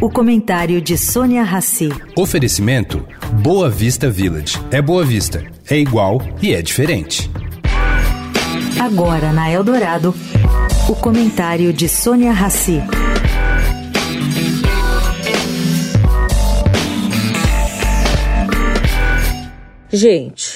O comentário de Sônia Rassi. Oferecimento Boa Vista Village. É Boa Vista, é igual e é diferente. Agora na Eldorado, o comentário de Sônia Rassi. Gente,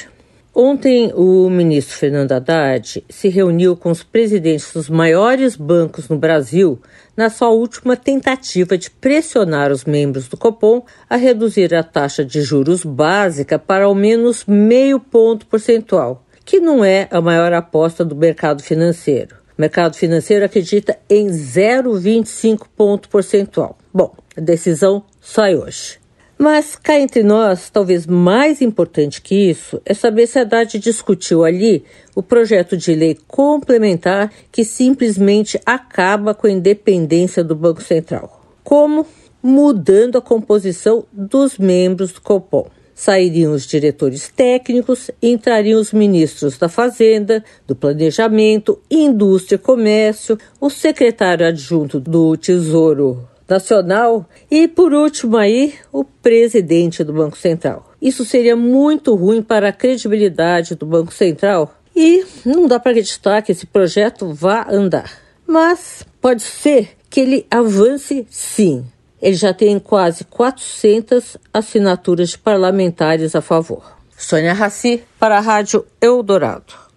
Ontem, o ministro Fernando Haddad se reuniu com os presidentes dos maiores bancos no Brasil na sua última tentativa de pressionar os membros do Copom a reduzir a taxa de juros básica para ao menos meio ponto percentual, que não é a maior aposta do mercado financeiro. O mercado financeiro acredita em 0,25 ponto percentual. Bom, a decisão sai hoje. Mas cá entre nós, talvez mais importante que isso, é saber se a Haddad discutiu ali o projeto de lei complementar que simplesmente acaba com a independência do Banco Central. Como? Mudando a composição dos membros do Copom. Sairiam os diretores técnicos, entrariam os ministros da Fazenda, do Planejamento, Indústria e Comércio, o secretário adjunto do Tesouro Nacional e, por último, aí, o presidente do Banco Central. Isso seria muito ruim para a credibilidade do Banco Central e não dá para acreditar que esse projeto vá andar. Mas pode ser que ele avance sim. Ele já tem quase 400 assinaturas de parlamentares a favor. Sônia Raci, para a Rádio Eldorado.